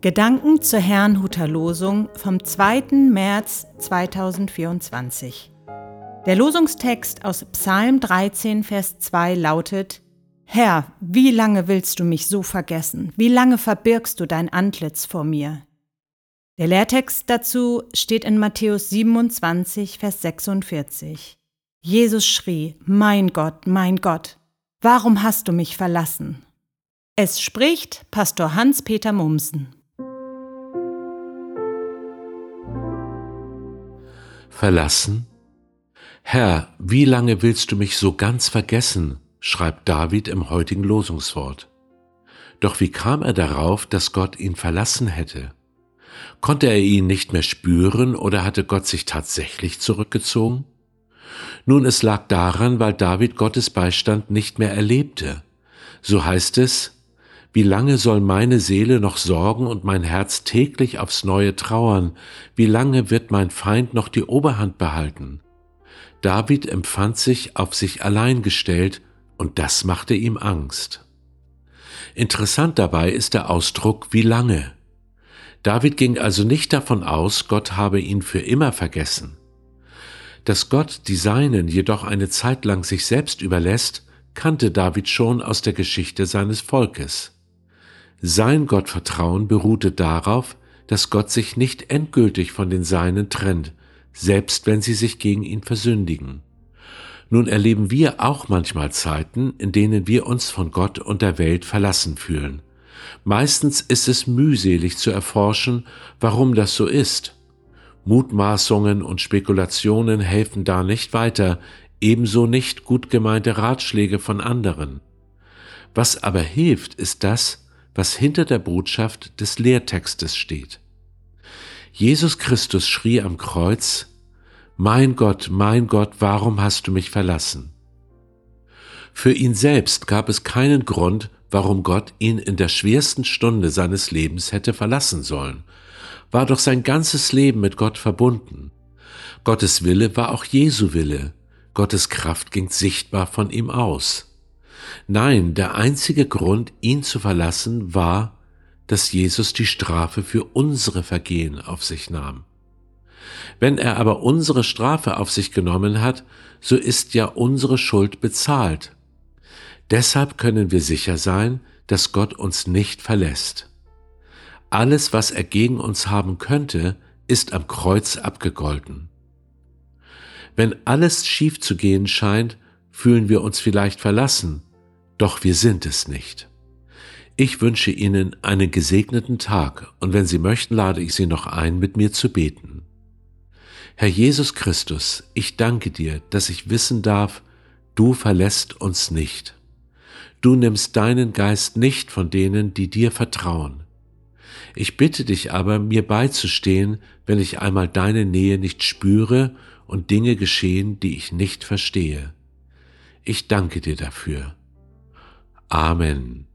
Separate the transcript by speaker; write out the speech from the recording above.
Speaker 1: Gedanken zur Herrnhuter Losung vom 2. März 2024. Der Losungstext aus Psalm 13, Vers 2 lautet, Herr, wie lange willst du mich so vergessen? Wie lange verbirgst du dein Antlitz vor mir? Der Lehrtext dazu steht in Matthäus 27, Vers 46. Jesus schrie, Mein Gott, mein Gott, warum hast du mich verlassen? Es spricht Pastor Hans-Peter Mumsen.
Speaker 2: Verlassen? Herr, wie lange willst du mich so ganz vergessen? schreibt David im heutigen Losungswort. Doch wie kam er darauf, dass Gott ihn verlassen hätte? Konnte er ihn nicht mehr spüren oder hatte Gott sich tatsächlich zurückgezogen? Nun, es lag daran, weil David Gottes Beistand nicht mehr erlebte. So heißt es, wie lange soll meine Seele noch sorgen und mein Herz täglich aufs neue trauern? Wie lange wird mein Feind noch die Oberhand behalten? David empfand sich auf sich allein gestellt, und das machte ihm Angst. Interessant dabei ist der Ausdruck wie lange. David ging also nicht davon aus, Gott habe ihn für immer vergessen. Dass Gott die Seinen jedoch eine Zeit lang sich selbst überlässt, kannte David schon aus der Geschichte seines Volkes. Sein Gottvertrauen beruhte darauf, dass Gott sich nicht endgültig von den Seinen trennt, selbst wenn sie sich gegen ihn versündigen. Nun erleben wir auch manchmal Zeiten, in denen wir uns von Gott und der Welt verlassen fühlen. Meistens ist es mühselig zu erforschen, warum das so ist. Mutmaßungen und Spekulationen helfen da nicht weiter, ebenso nicht gut gemeinte Ratschläge von anderen. Was aber hilft, ist das, was hinter der Botschaft des Lehrtextes steht. Jesus Christus schrie am Kreuz, Mein Gott, mein Gott, warum hast du mich verlassen? Für ihn selbst gab es keinen Grund, warum Gott ihn in der schwersten Stunde seines Lebens hätte verlassen sollen, war doch sein ganzes Leben mit Gott verbunden. Gottes Wille war auch Jesu Wille, Gottes Kraft ging sichtbar von ihm aus. Nein, der einzige Grund, ihn zu verlassen, war, dass Jesus die Strafe für unsere Vergehen auf sich nahm. Wenn er aber unsere Strafe auf sich genommen hat, so ist ja unsere Schuld bezahlt. Deshalb können wir sicher sein, dass Gott uns nicht verlässt. Alles, was er gegen uns haben könnte, ist am Kreuz abgegolten. Wenn alles schief zu gehen scheint, fühlen wir uns vielleicht verlassen, doch wir sind es nicht. Ich wünsche Ihnen einen gesegneten Tag und wenn Sie möchten, lade ich Sie noch ein, mit mir zu beten. Herr Jesus Christus, ich danke dir, dass ich wissen darf, du verlässt uns nicht. Du nimmst deinen Geist nicht von denen, die dir vertrauen. Ich bitte dich aber, mir beizustehen, wenn ich einmal deine Nähe nicht spüre und Dinge geschehen, die ich nicht verstehe. Ich danke dir dafür. Amen.